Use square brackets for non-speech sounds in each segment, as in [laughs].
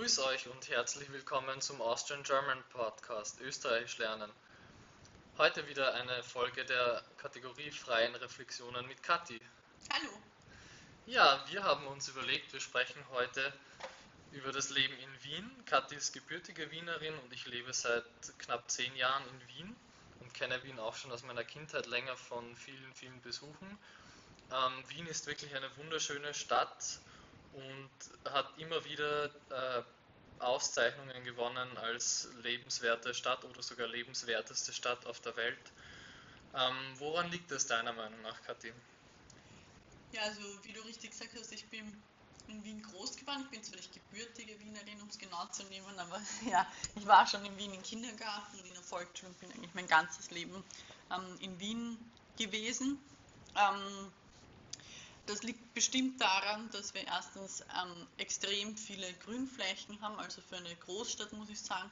Grüß euch und herzlich willkommen zum Austrian German Podcast Österreichisch lernen. Heute wieder eine Folge der Kategorie Freien Reflexionen mit Kathi. Hallo. Ja, wir haben uns überlegt, wir sprechen heute über das Leben in Wien. Kathi ist gebürtige Wienerin und ich lebe seit knapp zehn Jahren in Wien und kenne Wien auch schon aus meiner Kindheit länger von vielen, vielen Besuchen. Ähm, Wien ist wirklich eine wunderschöne Stadt und hat immer wieder äh, Auszeichnungen gewonnen als lebenswerte Stadt oder sogar lebenswerteste Stadt auf der Welt. Ähm, woran liegt das deiner Meinung nach, Kathi? Ja, also wie du richtig gesagt hast, ich bin in Wien groß geworden. Ich bin zwar nicht gebürtige Wienerin, um es genau zu nehmen, aber [laughs] ja, ich war schon in Wien im Kindergarten und in der Volksschule und bin eigentlich mein ganzes Leben ähm, in Wien gewesen. Ähm, das liegt bestimmt daran, dass wir erstens ähm, extrem viele Grünflächen haben. Also für eine Großstadt, muss ich sagen,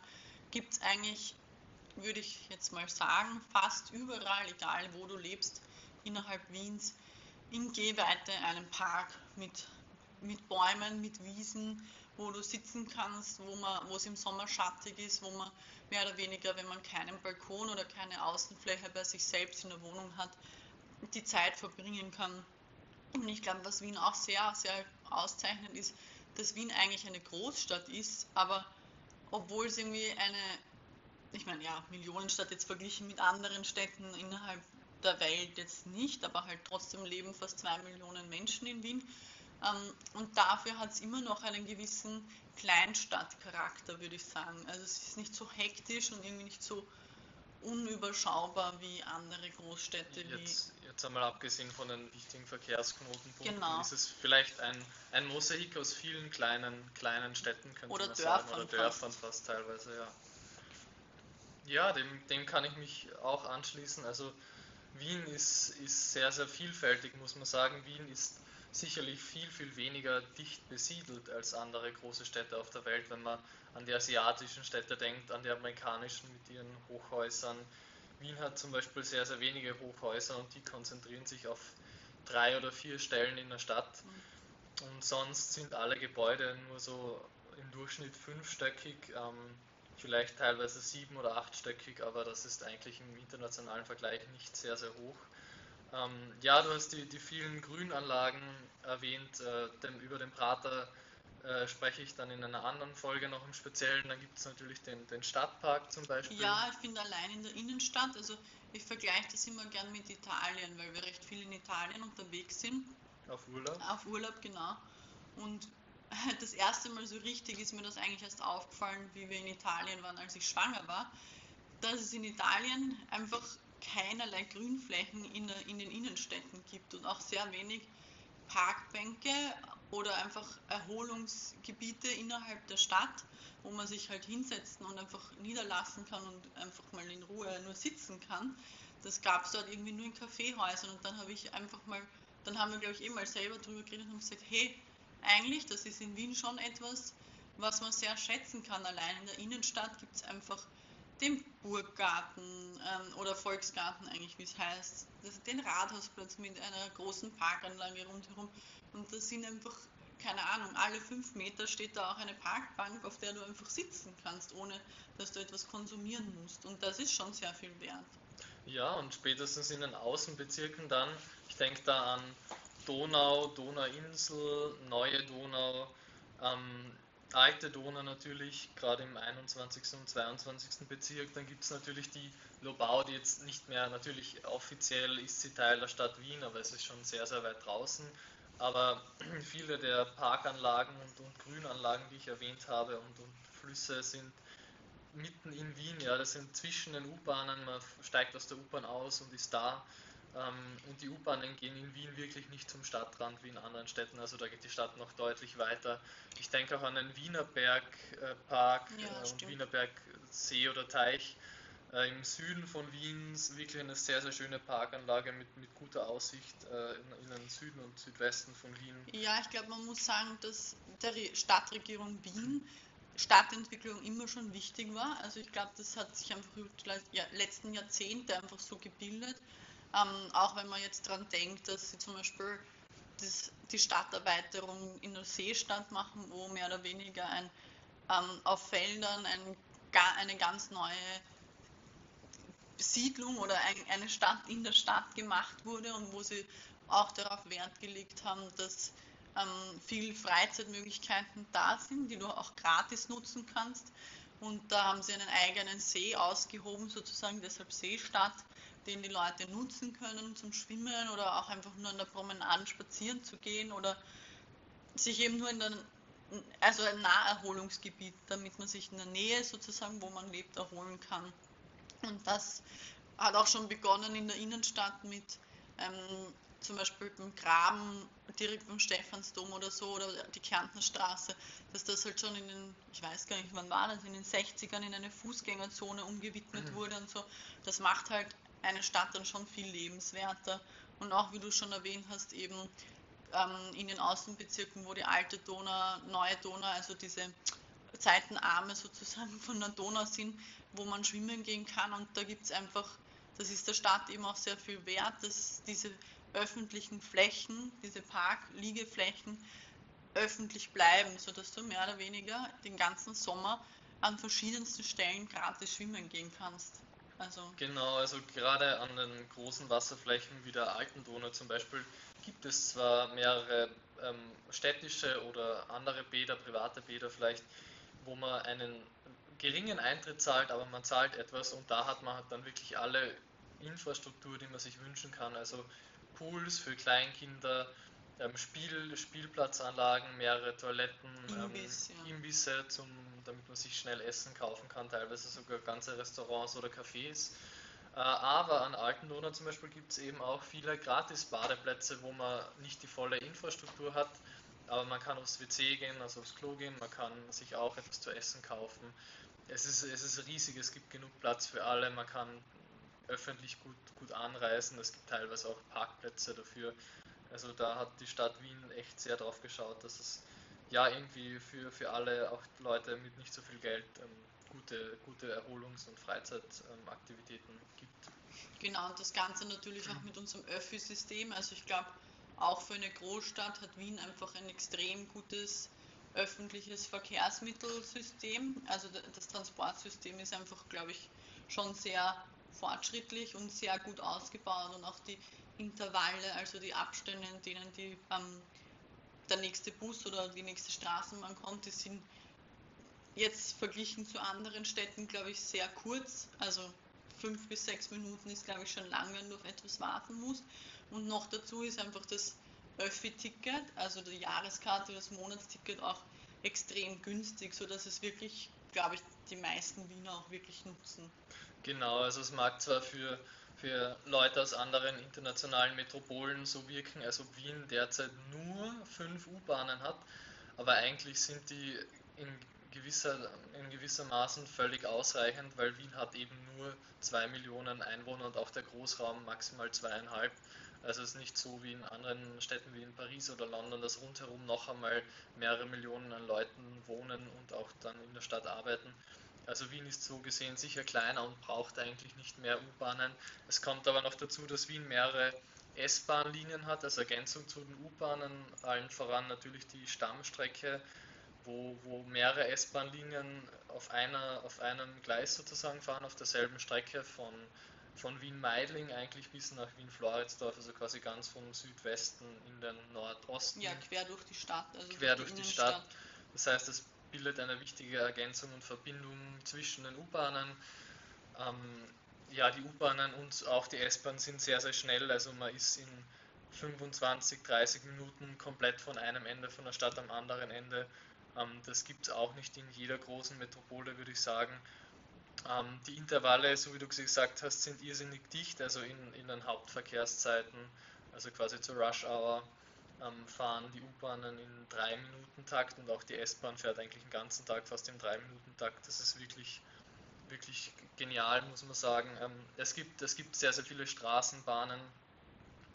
gibt es eigentlich, würde ich jetzt mal sagen, fast überall, egal wo du lebst, innerhalb Wiens, in Gehweite einen Park mit, mit Bäumen, mit Wiesen, wo du sitzen kannst, wo, wo es im Sommer schattig ist, wo man mehr oder weniger, wenn man keinen Balkon oder keine Außenfläche bei sich selbst in der Wohnung hat, die Zeit verbringen kann und ich glaube, was Wien auch sehr, sehr auszeichnet, ist, dass Wien eigentlich eine Großstadt ist, aber obwohl es irgendwie eine, ich meine, ja, Millionenstadt jetzt verglichen mit anderen Städten innerhalb der Welt jetzt nicht, aber halt trotzdem leben fast zwei Millionen Menschen in Wien. Ähm, und dafür hat es immer noch einen gewissen Kleinstadtcharakter, würde ich sagen. Also es ist nicht so hektisch und irgendwie nicht so unüberschaubar wie andere Großstädte. Jetzt, jetzt einmal abgesehen von den wichtigen Verkehrsknotenpunkten, genau. ist es vielleicht ein, ein Mosaik aus vielen kleinen, kleinen Städten, könnte oder man Dörfern sagen, oder Dörfern fast, fast teilweise, ja. Ja, dem, dem kann ich mich auch anschließen. Also Wien ist, ist sehr, sehr vielfältig, muss man sagen. Wien ist sicherlich viel, viel weniger dicht besiedelt als andere große Städte auf der Welt, wenn man an die asiatischen Städte denkt, an die amerikanischen mit ihren Hochhäusern. Wien hat zum Beispiel sehr, sehr wenige Hochhäuser und die konzentrieren sich auf drei oder vier Stellen in der Stadt. Und sonst sind alle Gebäude nur so im Durchschnitt fünfstöckig, ähm, vielleicht teilweise sieben- oder achtstöckig, aber das ist eigentlich im internationalen Vergleich nicht sehr, sehr hoch. Ähm, ja, du hast die, die vielen Grünanlagen erwähnt, äh, dem, über den Prater äh, spreche ich dann in einer anderen Folge noch im Speziellen. Dann gibt es natürlich den, den Stadtpark zum Beispiel. Ja, ich finde allein in der Innenstadt, also ich vergleiche das immer gern mit Italien, weil wir recht viel in Italien unterwegs sind. Auf Urlaub? Auf Urlaub, genau. Und [laughs] das erste Mal so richtig ist mir das eigentlich erst aufgefallen, wie wir in Italien waren, als ich schwanger war, dass es in Italien einfach keinerlei Grünflächen in, in den Innenstädten gibt und auch sehr wenig Parkbänke oder einfach Erholungsgebiete innerhalb der Stadt, wo man sich halt hinsetzen und einfach niederlassen kann und einfach mal in Ruhe nur sitzen kann. Das gab es dort irgendwie nur in Kaffeehäusern und dann habe ich einfach mal, dann haben wir glaube ich eh mal selber drüber geredet und gesagt, hey, eigentlich, das ist in Wien schon etwas, was man sehr schätzen kann. Allein in der Innenstadt gibt es einfach den Burggarten ähm, oder Volksgarten eigentlich, wie es heißt, das, den Rathausplatz mit einer großen Parkanlage rundherum. Und das sind einfach, keine Ahnung, alle fünf Meter steht da auch eine Parkbank, auf der du einfach sitzen kannst, ohne dass du etwas konsumieren musst. Und das ist schon sehr viel wert. Ja, und spätestens in den Außenbezirken dann, ich denke da an Donau, Donauinsel, Neue Donau, ähm, alte Donau natürlich, gerade im 21. und 22. Bezirk. Dann gibt es natürlich die Lobau, die jetzt nicht mehr, natürlich offiziell ist sie Teil der Stadt Wien, aber es ist schon sehr, sehr weit draußen. Aber [clears throat] viele der Parkanlagen und, und Grünanlagen, die ich erwähnt habe, und, und Flüsse sind mitten in Wien, ja, das sind zwischen den U-Bahnen, man steigt aus der U-Bahn aus und ist da. Ähm, und die U-Bahnen gehen in Wien wirklich nicht zum Stadtrand wie in anderen Städten, also da geht die Stadt noch deutlich weiter. Ich denke auch an den Wienerbergpark ja, äh, und Wienerbergsee oder Teich äh, im Süden von Wien. Wirklich eine sehr, sehr schöne Parkanlage mit, mit guter Aussicht äh, in, in, den Süden und Südwesten von Wien. Ja, ich glaube, man muss sagen, dass der Stadtregierung Wien Stadtentwicklung immer schon wichtig war. Also ich glaube, das hat sich einfach über die letzten Jahrzehnte einfach so gebildet ähm, auch wenn man jetzt daran denkt, dass sie zum Beispiel das, die Stadterweiterung in der Seestadt machen, wo mehr oder weniger ein ähm, auf Feldern ein, eine ganz neue Siedlung oder ein, eine Stadt in der Stadt gemacht wurde und wo sie auch darauf Wert gelegt haben, dass ähm, viel Freizeitmöglichkeiten da sind, die du auch gratis nutzen kannst. Und da haben sie einen eigenen See ausgehoben, sozusagen deshalb Seestadt, den die Leute nutzen können zum Schwimmen oder auch einfach nur an der Promenade spazieren zu gehen oder sich eben nur in der, also ein Naherholungsgebiet, damit man sich in der Nähe sozusagen, wo man lebt, erholen kann. Und das hat auch schon begonnen in der Innenstadt mit ähm, zum Beispiel beim Graben direkt beim Stephansdom oder so oder die Kärntnerstraße, dass das halt schon in den, ich weiß gar nicht wann war das, in den 60ern in eine Fußgängerzone umgewidmet mhm. wurde und so. Das macht halt eine Stadt dann schon viel lebenswerter. Und auch wie du schon erwähnt hast, eben ähm, in den Außenbezirken, wo die alte Donau, neue Donau, also diese Seitenarme sozusagen [laughs] von der Donau sind, wo man schwimmen gehen kann. Und da gibt es einfach, das ist der Stadt eben auch sehr viel wert, dass diese öffentlichen Flächen, diese Park-Liegeflächen öffentlich bleiben, sodass du mehr oder weniger den ganzen Sommer an verschiedensten Stellen gratis schwimmen gehen kannst. Also genau, also gerade an den großen Wasserflächen wie der Alten Donau zum Beispiel gibt es zwar mehrere ähm, städtische oder andere Bäder, private Bäder vielleicht, wo man einen geringen Eintritt zahlt, aber man zahlt etwas und da hat man dann wirklich alle Infrastruktur, die man sich wünschen kann. Also Pools für Kleinkinder, ähm, Spiel, Spielplatzanlagen, mehrere Toiletten, Imbiss, ähm, ja. Imbisse, zum, damit man sich schnell Essen kaufen kann, teilweise sogar ganze Restaurants oder Cafés. Äh, aber an Altendonau zum Beispiel gibt es eben auch viele Gratis-Badeplätze, wo man nicht die volle Infrastruktur hat, aber man kann aufs WC gehen, also aufs Klo gehen, man kann sich auch etwas zu essen kaufen. Es ist, es ist riesig, es gibt genug Platz für alle, man kann öffentlich gut, gut anreisen. Es gibt teilweise auch Parkplätze dafür. Also da hat die Stadt Wien echt sehr drauf geschaut, dass es ja irgendwie für, für alle, auch Leute mit nicht so viel Geld, ähm, gute, gute Erholungs- und Freizeitaktivitäten ähm, gibt. Genau, und das Ganze natürlich auch mit unserem Öffi-System. Also ich glaube, auch für eine Großstadt hat Wien einfach ein extrem gutes öffentliches Verkehrsmittelsystem. Also das Transportsystem ist einfach, glaube ich, schon sehr fortschrittlich und sehr gut ausgebaut und auch die Intervalle, also die Abstände, in denen die, ähm, der nächste Bus oder die nächste Straßenbahn kommt, die sind jetzt verglichen zu anderen Städten, glaube ich, sehr kurz. Also fünf bis sechs Minuten ist, glaube ich, schon lang, wenn du auf etwas warten musst. Und noch dazu ist einfach das Öffi-Ticket, also die Jahreskarte, das Monatsticket auch extrem günstig, sodass es wirklich, glaube ich, die meisten Wiener auch wirklich nutzen. Genau, also es mag zwar für, für Leute aus anderen internationalen Metropolen so wirken, als ob Wien derzeit nur fünf U-Bahnen hat, aber eigentlich sind die in gewisser, in gewissermaßen völlig ausreichend, weil Wien hat eben nur zwei Millionen Einwohner und auch der Großraum maximal zweieinhalb. Also es ist nicht so wie in anderen Städten wie in Paris oder London, dass rundherum noch einmal mehrere Millionen an Leuten wohnen und auch dann in der Stadt arbeiten. Also Wien ist so gesehen sicher kleiner und braucht eigentlich nicht mehr U-Bahnen. Es kommt aber noch dazu, dass Wien mehrere S-Bahn-Linien hat, als Ergänzung zu den U-Bahnen, allen voran natürlich die Stammstrecke, wo, wo mehrere S-Bahn-Linien auf, auf einem Gleis sozusagen fahren, auf derselben Strecke von, von Wien-Meidling eigentlich bis nach Wien-Floridsdorf, also quasi ganz vom Südwesten in den Nordosten. Ja, quer durch die Stadt. Also quer durch die, durch die Stadt. Das heißt, es bildet eine wichtige Ergänzung und Verbindung zwischen den U-Bahnen. Ähm, ja, die U-Bahnen und auch die S-Bahn sind sehr, sehr schnell. Also man ist in 25, 30 Minuten komplett von einem Ende von der Stadt am anderen Ende. Ähm, das gibt es auch nicht in jeder großen Metropole, würde ich sagen. Ähm, die Intervalle, so wie du gesagt hast, sind irrsinnig dicht, also in, in den Hauptverkehrszeiten, also quasi zur Rush Hour fahren die U-Bahnen in 3-Minuten-Takt und auch die S-Bahn fährt eigentlich den ganzen Tag fast im 3-Minuten-Takt. Das ist wirklich, wirklich genial, muss man sagen. Ähm, es, gibt, es gibt sehr, sehr viele Straßenbahnen,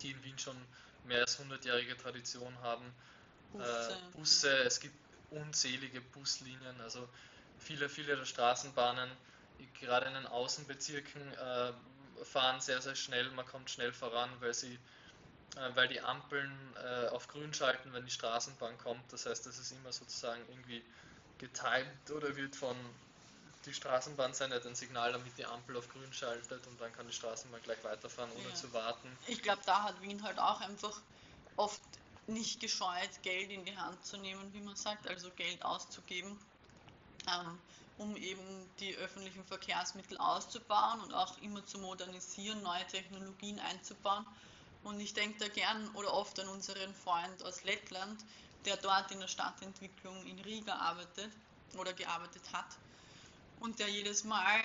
die in Wien schon mehr als 100-jährige Tradition haben. Busse. Äh, Busse, es gibt unzählige Buslinien, also viele, viele der Straßenbahnen, gerade in den Außenbezirken, äh, fahren sehr, sehr schnell, man kommt schnell voran, weil sie weil die Ampeln äh, auf grün schalten, wenn die Straßenbahn kommt. Das heißt, das ist immer sozusagen irgendwie getimt oder wird von die Straßenbahn sendet ein Signal, damit die Ampel auf grün schaltet und dann kann die Straßenbahn gleich weiterfahren, ohne ja. zu warten. Ich glaube, da hat Wien halt auch einfach oft nicht gescheut, Geld in die Hand zu nehmen, wie man sagt, also Geld auszugeben, ähm, um eben die öffentlichen Verkehrsmittel auszubauen und auch immer zu modernisieren, neue Technologien einzubauen. Und ich denke da gern oder oft an unseren Freund aus Lettland, der dort in der Stadtentwicklung in Riga arbeitet oder gearbeitet hat und der jedes Mal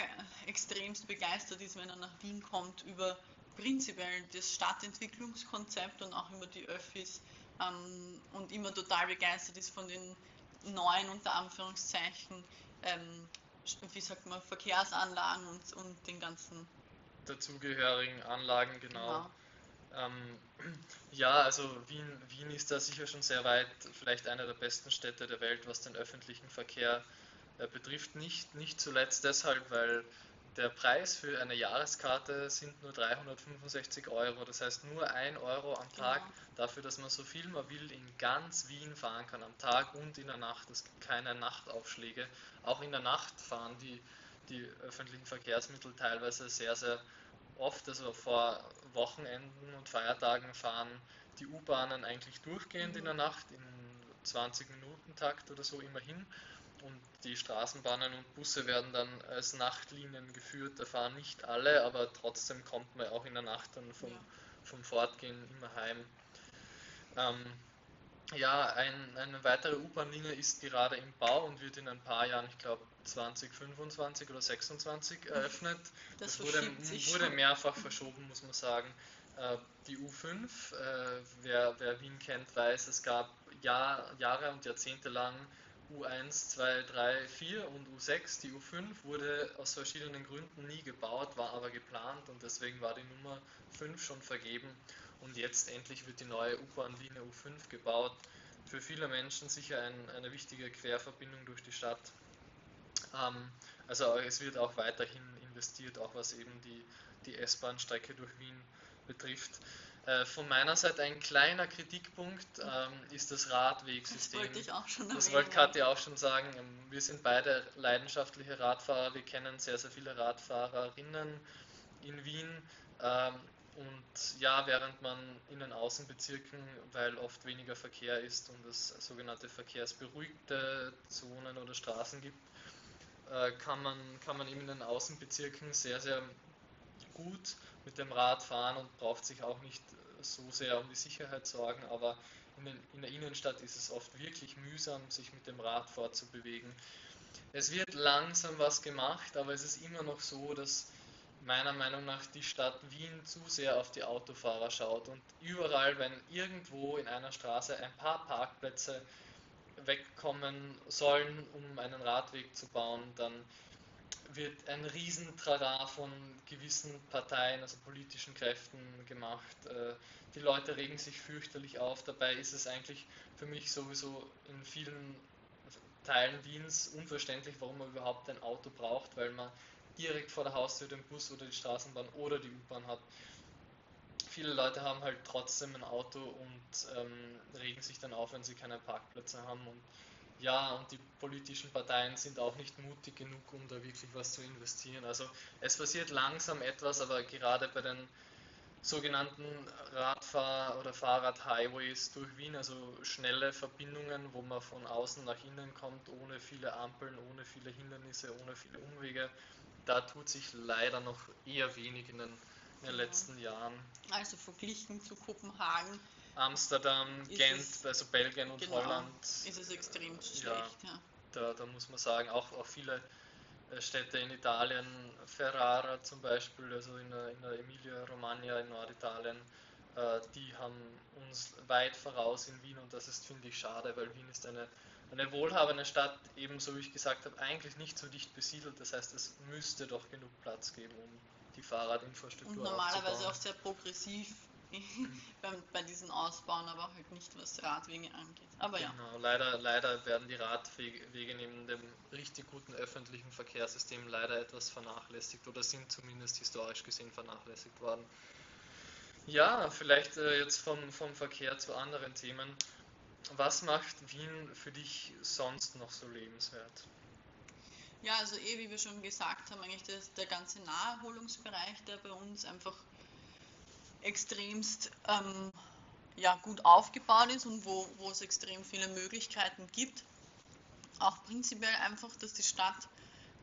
extremst begeistert ist, wenn er nach Wien kommt, über prinzipiell das Stadtentwicklungskonzept und auch über die Öffis ähm, und immer total begeistert ist von den neuen, unter Anführungszeichen, ähm, wie sagt man, Verkehrsanlagen und, und den ganzen dazugehörigen Anlagen, genau. genau. Ähm, [clears throat] ja, also Wien, Wien ist da sicher schon sehr weit, vielleicht eine der besten Städte der Welt, was den öffentlichen Verkehr äh, betrifft. Nicht, nicht zuletzt deshalb, weil der Preis für eine Jahreskarte sind nur 365 Euro. Das heißt nur 1 Euro am Tag genau. dafür, dass man so viel man will in ganz Wien fahren kann am Tag und in der Nacht. Es gibt keine Nachtaufschläge. Auch in der Nacht fahren die, die öffentlichen Verkehrsmittel teilweise sehr, sehr oft. Also vor Wochenenden und Feiertagen fahren die U-Bahnen eigentlich durchgehend in der Nacht in 20 Minuten Takt oder so immerhin und die Straßenbahnen und Busse werden dann als Nachtlinien geführt. Da fahren nicht alle, aber trotzdem kommt man auch in der Nacht dann vom, ja. vom Fortgehen immer heim. Ähm, ja, ein, eine weitere U-Bahn-Linie ist gerade im Bau und wird in ein paar Jahren, ich glaube 2025 oder 26 eröffnet. Das, das wurde, wurde, mehrfach verschoben, muss man sagen. Äh, die U5, äh, wer, wer Wien kennt, weiß, es gab Jahr, Jahre und Jahrzehnte lang U1, 2, 3, 4 und U6. Die U5 wurde aus verschiedenen Gründen nie gebaut, war aber geplant und deswegen war die Nummer 5 schon vergeben. Und jetzt endlich wird die neue U-Bahn-Linie U5 gebaut. Für viele Menschen sicher ein, eine wichtige Querverbindung durch die Stadt. Ähm, also es wird auch weiterhin investiert, auch was eben die, die S-Bahn-Strecke durch Wien betrifft. Äh, von meiner Seite ein kleiner Kritikpunkt ähm, ist das Radwegsystem. Das wollte ich auch schon Das wollte Katja auch schon sagen. Ähm, wir sind beide leidenschaftliche Radfahrer. Wir kennen sehr, sehr viele Radfahrerinnen in Wien. Ähm, und ja, während man in den Außenbezirken, weil oft weniger Verkehr ist und es sogenannte verkehrsberuhigte Zonen oder Straßen gibt, äh, kann, man, kann man eben in den Außenbezirken sehr, sehr gut mit dem Rad fahren und braucht sich auch nicht so sehr um die Sicherheit sorgen, aber in, den, in der Innenstadt ist es oft wirklich mühsam, sich mit dem Rad fortzubewegen. Es wird langsam was gemacht, aber es ist immer noch so, dass meiner Meinung nach die Stadt Wien zu sehr auf die Autofahrer schaut und überall, wenn irgendwo in einer Straße ein paar Parkplätze wegkommen sollen, um einen Radweg zu bauen, dann wird ein Riesentrara von gewissen Parteien, also politischen Kräften gemacht. Äh, die Leute regen sich fürchterlich auf. Dabei ist es eigentlich für mich sowieso in vielen Teilen Wiens unverständlich, warum man überhaupt ein Auto braucht, weil man direkt vor der Haustür den Bus oder die Straßenbahn oder die U-Bahn hat. Viele Leute haben halt trotzdem ein Auto und ähm, regen sich dann auf, wenn sie keine Parkplätze haben. Und ja, und die politischen Parteien sind auch nicht mutig genug, um da wirklich was zu investieren. Also es passiert langsam etwas, aber gerade bei den sogenannten Radfahr- oder Fahrrad-Highways durch Wien, also schnelle Verbindungen, wo man von außen nach innen kommt, ohne viele Ampeln, ohne viele Hindernisse, ohne viele Umwege, da tut sich leider noch eher wenig in den, in den letzten Jahren. Also verglichen zu Kopenhagen Amsterdam, Gent, es, also Belgien und genau, Holland. Ist es extrem schlecht, ja. ja. Da, da, muss man sagen, auch, auch viele äh, Städte in Italien, Ferrara zum Beispiel, also in der, in der Emilia-Romagna in Norditalien, äh, die haben uns weit voraus in Wien und das ist, finde ich, schade, weil Wien ist eine, eine wohlhabende Stadt, ebenso wie ich gesagt habe, eigentlich nicht so dicht besiedelt. Das heißt, es müsste doch genug Platz geben, um die Fahrradinfrastruktur Und normalerweise aufzubauen. auch sehr progressiv [laughs] bei, bei diesen Ausbauen, aber halt nicht was Radwege angeht. Aber ja. Genau, leider, leider werden die Radwege neben dem richtig guten öffentlichen Verkehrssystem leider etwas vernachlässigt oder sind zumindest historisch gesehen vernachlässigt worden. Ja, vielleicht äh, jetzt vom, vom Verkehr zu anderen Themen. Was macht Wien für dich sonst noch so lebenswert? Ja, also eh, wie wir schon gesagt haben, eigentlich das, der ganze Naherholungsbereich, der bei uns einfach extremst ähm, ja, gut aufgebaut ist und wo, wo es extrem viele Möglichkeiten gibt. Auch prinzipiell einfach, dass die Stadt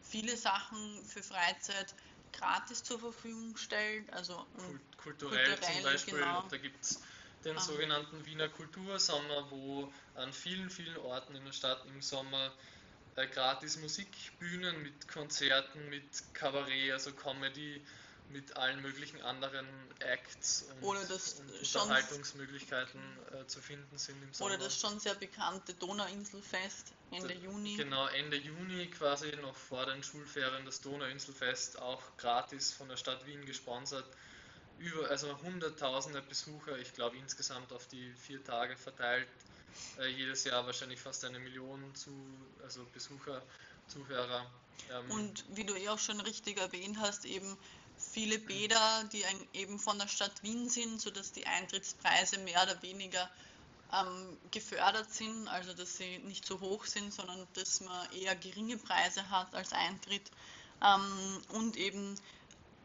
viele Sachen für Freizeit gratis zur Verfügung stellt. Also kulturell, kulturell zum Beispiel, genau. da gibt es den ah. sogenannten Wiener Kultursommer, wo an vielen, vielen Orten in der Stadt im Sommer äh, gratis Musikbühnen mit Konzerten, mit Kabarett, also Comedy, mit allen möglichen anderen Acts und, das und Unterhaltungsmöglichkeiten äh, zu finden sind im Sommer. Oder das schon sehr bekannte Donauinselfest Ende da, Juni. Genau, Ende Juni quasi noch vor den Schulferien das Donauinselfest auch gratis von der Stadt Wien gesponsert. Über, also hunderttausende Besucher, ich glaube insgesamt auf die vier Tage verteilt, äh, jedes Jahr wahrscheinlich fast eine Million zu, also Besucher, Zuhörer. Ähm, und wie du eh auch schon richtig erwähnt hast, eben viele Bäder, die eben von der Stadt Wien sind, sodass die Eintrittspreise mehr oder weniger ähm, gefördert sind, also dass sie nicht so hoch sind, sondern dass man eher geringe Preise hat als Eintritt. Ähm, und eben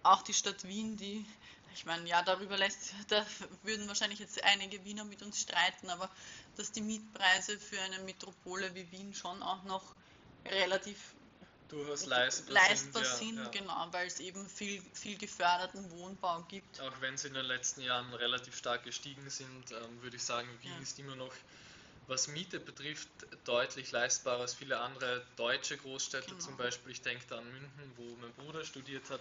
auch die Stadt Wien, die, ich meine, ja, darüber lässt, da würden wahrscheinlich jetzt einige Wiener mit uns streiten, aber dass die Mietpreise für eine Metropole wie Wien schon auch noch relativ durchaus leistbar, leistbar sind, sind ja, ja. genau, weil es eben viel, viel geförderten Wohnbau gibt. Auch wenn sie in den letzten Jahren relativ stark gestiegen sind, ähm, würde ich sagen, Wien ja. ist immer noch, was Miete betrifft, deutlich leistbarer als viele andere deutsche Großstädte, genau. zum Beispiel, ich denke da an München, wo mein Bruder studiert hat,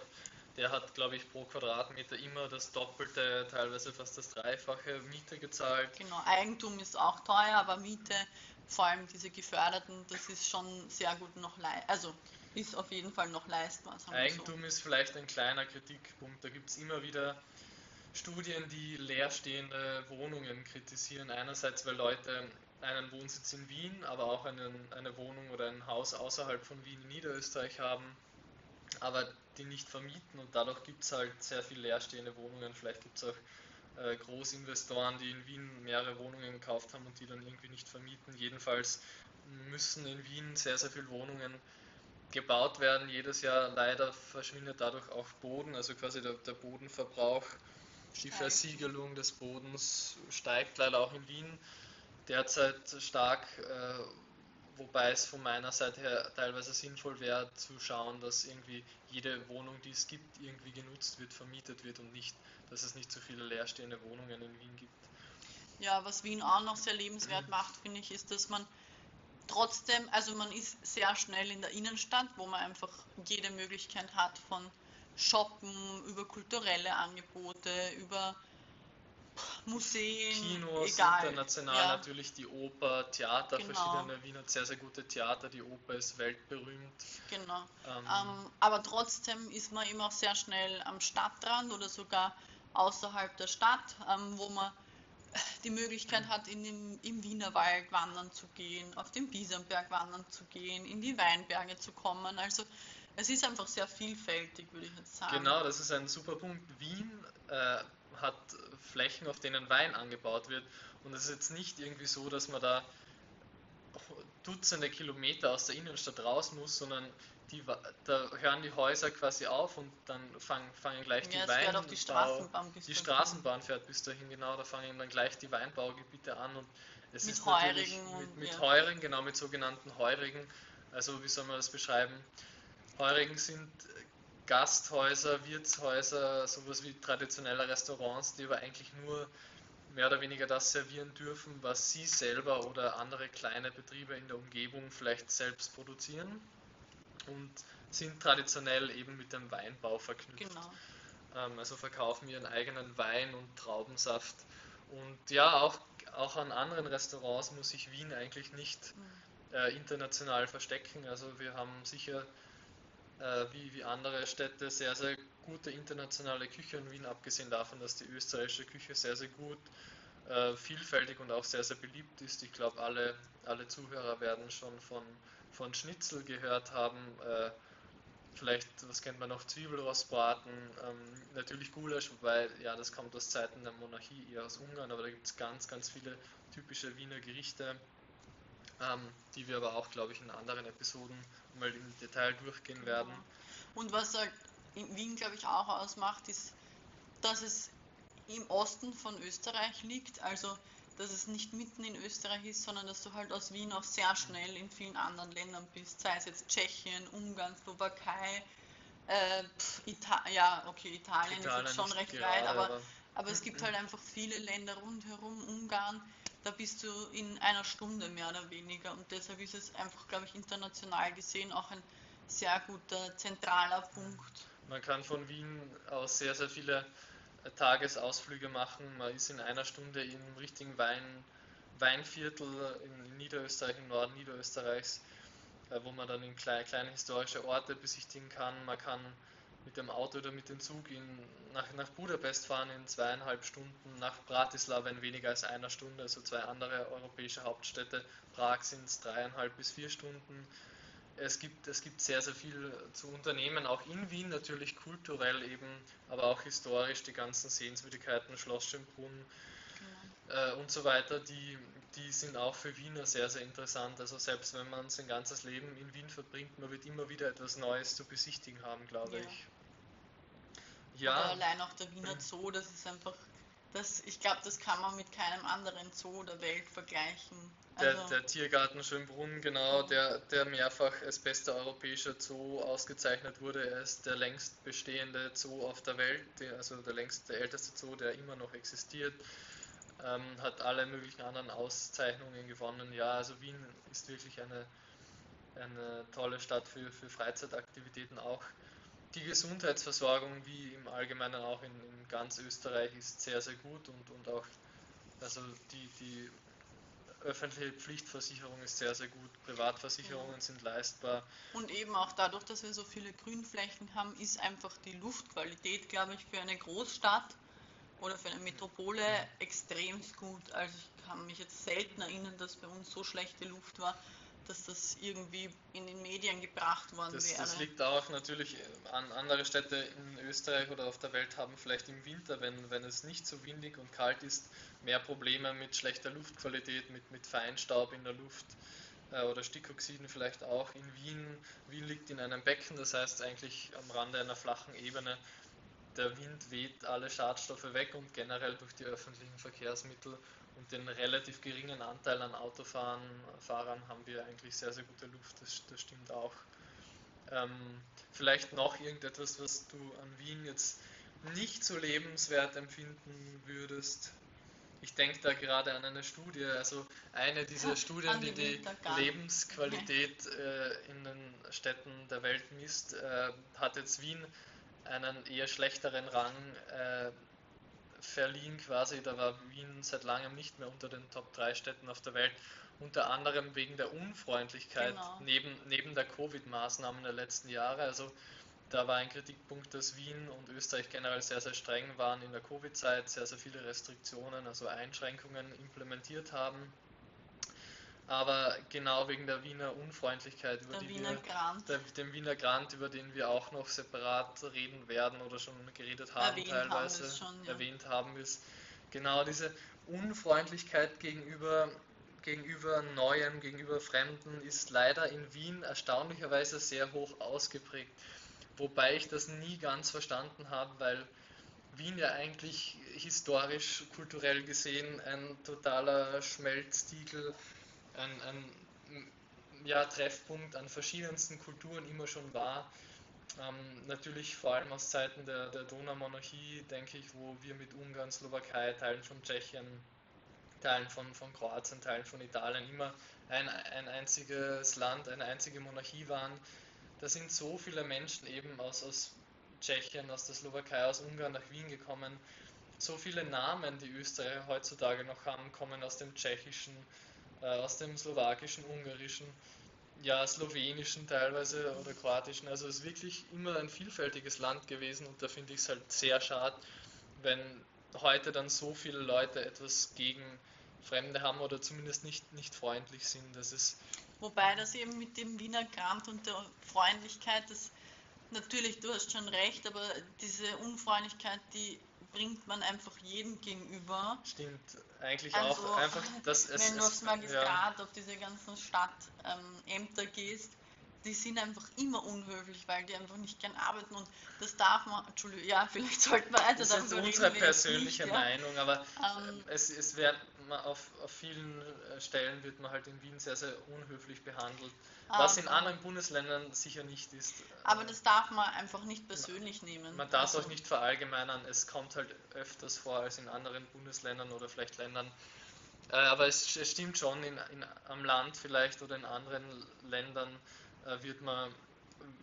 der hat, glaube ich, pro Quadratmeter immer das Doppelte, teilweise fast das Dreifache Miete gezahlt. Genau, Eigentum ist auch teuer, aber Miete, vor allem diese geförderten, das ist schon sehr gut noch, also ist auf jeden Fall noch leistbar. Eigentum so. ist vielleicht ein kleiner Kritikpunkt. Da gibt es immer wieder Studien, die leerstehende Wohnungen kritisieren. Einerseits, weil Leute einen Wohnsitz in Wien, aber auch einen, eine Wohnung oder ein Haus außerhalb von Wien in Niederösterreich haben, aber die nicht vermieten und dadurch gibt es halt sehr viel leerstehende Wohnungen. Vielleicht gibt es auch äh, Großinvestoren, die in Wien mehrere Wohnungen gekauft haben und die dann irgendwie nicht vermieten. Jedenfalls müssen in Wien sehr, sehr viele Wohnungen gebaut werden. Jedes Jahr leider verschwindet dadurch auch Boden, also quasi der, der Bodenverbrauch, die Versiegelung des Bodens steigt leider auch in Wien derzeit stark, äh, wobei es von meiner Seite her teilweise sinnvoll wäre zu schauen, dass irgendwie jede Wohnung, die es gibt, irgendwie genutzt wird, vermietet wird und nicht, dass es nicht so viele leerstehende Wohnungen in Wien gibt. Ja, was Wien auch noch sehr lebenswert macht, finde ich, ist, dass man trotzdem, also man ist sehr schnell in der Innenstadt, wo man einfach jede Möglichkeit hat von Shoppen, über kulturelle Angebote, über Museen, Kinos, egal. international ja. natürlich die Oper, Theater, genau. verschiedene Wien hat sehr, sehr gute Theater, die Oper ist weltberühmt. Genau. Ähm, ähm, aber trotzdem ist man immer auch sehr schnell am Stadtrand oder sogar außerhalb der Stadt, ähm, wo man die Möglichkeit hat, in den, im Wienerwald wandern zu gehen, auf den Biesernberg wandern zu gehen, in die Weinberge zu kommen. Also es ist einfach sehr vielfältig, würde ich jetzt sagen. Genau, das ist ein super Punkt. Wien äh, hat Flächen, auf denen Wein angebaut wird. Und es ist jetzt nicht irgendwie so, dass man da Dutzende Kilometer aus der Innenstadt raus muss, sondern die, da hören die Häuser quasi auf und dann fangen, fangen gleich die ja, Weinbau, die Straßenbahn, die Straßenbahn fährt bis dahin, genau, da fangen dann gleich die Weinbaugebiete an und es mit ist Heurigen mit, mit ja. Heurigen, genau, mit sogenannten Heurigen, also wie soll man das beschreiben? Heurigen sind Gasthäuser, Wirtshäuser, sowas wie traditionelle Restaurants, die aber eigentlich nur mehr oder weniger das servieren dürfen, was sie selber oder andere kleine Betriebe in der Umgebung vielleicht selbst produzieren und sind traditionell eben mit dem Weinbau verknüpft. Genau. Ähm, also verkaufen ihren eigenen Wein und Traubensaft. Und ja, auch, auch an anderen Restaurants muss sich Wien eigentlich nicht mhm. äh, international verstecken. Also wir haben sicher wie, wie andere Städte sehr, sehr gute internationale Küche in Wien, abgesehen davon, dass die österreichische Küche sehr, sehr gut, äh, vielfältig und auch sehr, sehr beliebt ist. Ich glaube, alle, alle Zuhörer werden schon von von Schnitzel gehört haben. Äh, vielleicht, was kennt man noch, Zwiebelrostbraten, ähm, natürlich Gulasch, wobei, ja, das kommt aus Zeiten der Monarchie, eher aus Ungarn, aber da gibt es ganz, ganz viele typische Wiener Gerichte, die wir aber auch, glaube ich, in anderen Episoden mal im Detail durchgehen werden. Und was halt in Wien, glaube ich, auch ausmacht, ist, dass es im Osten von Österreich liegt, also dass es nicht mitten in Österreich ist, sondern dass du halt aus Wien auch sehr schnell in vielen anderen Ländern bist, sei es jetzt Tschechien, Ungarn, Slowakei, äh, Ita ja, okay, Italien, Italien ist jetzt schon recht weit, aber, aber, aber es gibt halt einfach viele Länder rundherum, Ungarn, da bist du in einer Stunde mehr oder weniger und deshalb ist es einfach, glaube ich, international gesehen auch ein sehr guter zentraler Punkt. Man kann von Wien aus sehr, sehr viele Tagesausflüge machen. Man ist in einer Stunde im richtigen Wein, Weinviertel in Niederösterreich, im Norden Niederösterreichs, äh, wo man dann in kleine, kleine historische Orte besichtigen kann. Man kann mit dem Auto oder mit dem Zug in, nach, nach Budapest fahren in zweieinhalb Stunden, nach Bratislava in weniger als einer Stunde, also zwei andere europäische Hauptstädte. Prag sind es dreieinhalb bis vier Stunden es gibt, es gibt sehr, sehr viel zu unternehmen, auch in Wien natürlich kulturell eben, aber auch historisch die ganzen Sehenswürdigkeiten, Schloss Schönbrunn genau. äh, und so weiter, die, die sind auch für Wiener sehr, sehr interessant. Also selbst wenn man sein ganzes Leben in Wien verbringt, man wird immer wieder etwas Neues zu besichtigen haben, glaube ja. ich. Ja. Aber allein auch der Wiener Zoo, das ist einfach, das, ich glaube, das kann man mit keinem anderen Zoo der Welt vergleichen. Der, also der, Tiergarten Schönbrunn, genau, der, der mehrfach als bester europäischer Zoo ausgezeichnet wurde. Er ist der längst bestehende Zoo auf der Welt, also der längste, der älteste Zoo, der immer noch existiert. Ähm, hat alle möglichen anderen Auszeichnungen gewonnen. Ja, also Wien ist wirklich eine, eine tolle Stadt für, für Freizeitaktivitäten. Auch die Gesundheitsversorgung, wie im Allgemeinen auch in, in ganz Österreich, ist sehr, sehr gut und, und auch also die, die öffentliche Pflichtversicherung ist sehr, sehr gut, Privatversicherungen ja. sind leistbar. Und eben auch dadurch, dass wir so viele Grünflächen haben, ist einfach die Luftqualität, glaube ich, für eine Großstadt oder für eine Metropole extrem gut. Also ich kann mich jetzt selten erinnern, dass bei uns so schlechte Luft war, dass das irgendwie in den Medien gebracht worden das, wäre. Das liegt auch natürlich an andere Städte in Österreich oder auf der Welt haben vielleicht im Winter, wenn, wenn es nicht so windig und kalt ist, mehr Probleme mit schlechter Luftqualität, mit, mit Feinstaub in der Luft äh, oder Stickoxiden vielleicht auch. In Wien, Wien liegt in einem Becken, das heißt eigentlich am Rande einer flachen Ebene. Der Wind weht alle Schadstoffe weg und generell durch die öffentlichen Verkehrsmittel und den relativ geringen Anteil an Autofahrern Fahrern haben wir eigentlich sehr, sehr gute Luft, das, das stimmt auch. Ähm, vielleicht noch irgendetwas, was du an Wien jetzt nicht so lebenswert empfinden würdest? Ich denke da gerade an eine Studie, also eine dieser Studien, die die Lebensqualität äh, in den Städten der Welt misst, äh, hat jetzt Wien einen eher schlechteren Rang äh, verliehen quasi. Da war Wien seit langem nicht mehr unter den Top 3 Städten auf der Welt. Unter anderem wegen der Unfreundlichkeit genau. neben, neben der Covid-Maßnahmen der letzten Jahre. Also da war ein Kritikpunkt, dass Wien und Österreich generell sehr, sehr streng waren in der Covid-Zeit, sehr, sehr viele Restriktionen, also Einschränkungen implementiert haben aber genau wegen der Wiener Unfreundlichkeit, über der die Wiener wir, der, dem Wiener Grant, über den wir auch noch separat reden werden oder schon geredet haben, erwähnt teilweise haben schon, ja. erwähnt haben, ist genau diese Unfreundlichkeit gegenüber gegenüber Neuem, gegenüber Fremden ist leider in Wien erstaunlicherweise sehr hoch ausgeprägt. Wobei ich das nie ganz verstanden habe, weil Wien ja eigentlich historisch, kulturell gesehen ein totaler Schmelztiegel ein, ein ja, Treffpunkt an verschiedensten Kulturen immer schon war. Ähm, natürlich vor allem aus Zeiten der, der Donaumonarchie, denke ich, wo wir mit Ungarn, Slowakei, Teilen von Tschechien, Teilen von, von Kroatien, Teilen von Italien immer ein, ein einziges Land, eine einzige Monarchie waren. Da sind so viele Menschen eben aus, aus Tschechien, aus der Slowakei, aus Ungarn nach Wien gekommen. So viele Namen, die Österreicher heutzutage noch haben, kommen aus dem Tschechischen, aus dem Slowakischen, Ungarischen, ja, Slowenischen teilweise oder Kroatischen. Also es ist wirklich immer ein vielfältiges Land gewesen und da finde ich es halt sehr schade, wenn heute dann so viele Leute etwas gegen Fremde haben oder zumindest nicht, nicht freundlich sind. Das ist Wobei das eben mit dem Wiener Grant und der Freundlichkeit, das natürlich, du hast schon recht, aber diese Unfreundlichkeit, die bringt man einfach jedem gegenüber. Stimmt, eigentlich Also, auch einfach, dass es. Wenn du aufs Magistrat, auf diese ganzen Stadtämter gehst, die sind einfach immer unhöflich, weil die einfach nicht gern arbeiten und das darf man, Entschuldigung, ja, [laughs] vielleicht sollten wir weiter Das ist unsere persönliche nicht, ja. Meinung, aber Ähm, es, es wird man auf, auf vielen äh, Stellen wird man halt in Wien sehr, sehr unhöflich behandelt, was in anderen Bundesländern sicher nicht ist. Aber das darf man einfach nicht persönlich nehmen. Man darf es Also, auch nicht verallgemeinern, es kommt halt öfters vor als in anderen Bundesländern oder vielleicht Ländern. Äh, aber es, es stimmt schon, in, in, am Land vielleicht oder in anderen Ländern äh, wird, man,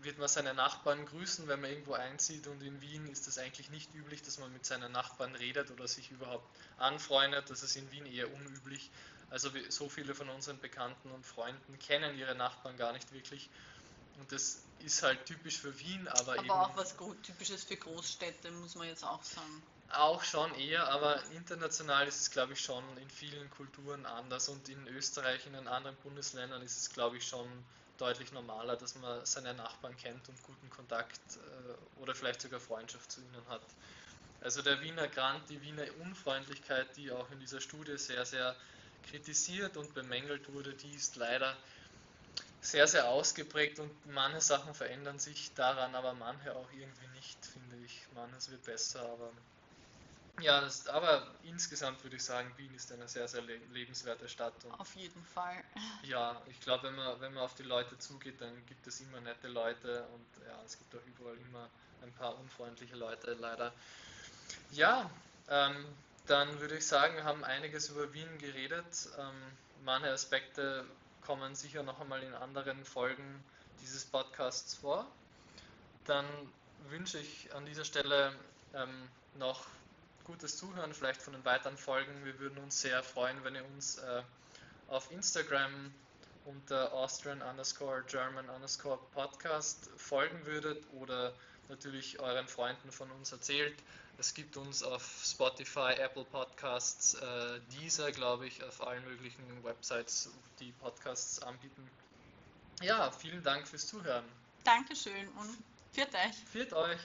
wird man seine Nachbarn grüßen, wenn man irgendwo einzieht. Und in Wien ist es eigentlich nicht üblich, dass man mit seinen Nachbarn redet oder sich überhaupt anfreundet. Das ist in Wien eher unüblich. Also so viele von unseren Bekannten und Freunden kennen ihre Nachbarn gar nicht wirklich. Und das ist halt typisch für Wien, aber, eben Aber auch was Typisches für Großstädte, muss man jetzt auch sagen. auch schon eher, aber international ist es, glaube ich, schon in vielen Kulturen anders und in Österreich, in den anderen Bundesländern ist es, glaube ich, schon deutlich normaler, dass man seine Nachbarn kennt und guten Kontakt äh, oder vielleicht sogar Freundschaft zu ihnen hat. Also der Wiener Grant, die Wiener Unfreundlichkeit, die auch in dieser Studie sehr, sehr kritisiert und bemängelt wurde, die ist leider sehr, sehr ausgeprägt und manche Sachen verändern sich daran, aber manche auch irgendwie nicht, finde ich. Manches wird besser, aber ja, das, aber insgesamt würde ich sagen, Wien ist eine sehr, sehr le lebenswerte Stadt Auf jeden Fall. ja, ich glaube, wenn man, wenn man auf die Leute zugeht, dann gibt es immer nette Leute und ja, es gibt auch überall immer ein paar unfreundliche Leute, leider. Ja, ähm, dann würde ich sagen, wir haben einiges über Wien geredet. Ähm, manche Aspekte kommen sicher noch einmal in anderen Folgen dieses Podcasts vor. Dann wünsche ich an dieser Stelle ähm, noch gutes Zuhören, vielleicht von den weiteren Folgen. Wir würden uns sehr freuen, wenn ihr uns äh, auf Instagram unter Austrian underscore German underscore Podcast folgen würdet oder natürlich euren Freunden von uns erzählt. Es gibt uns auf Spotify, Apple Podcasts, äh, Deezer, glaube ich, auf allen möglichen Websites, die Podcasts anbieten. Ja, vielen Dank fürs Zuhören. Dankeschön und viert euch. Viert euch!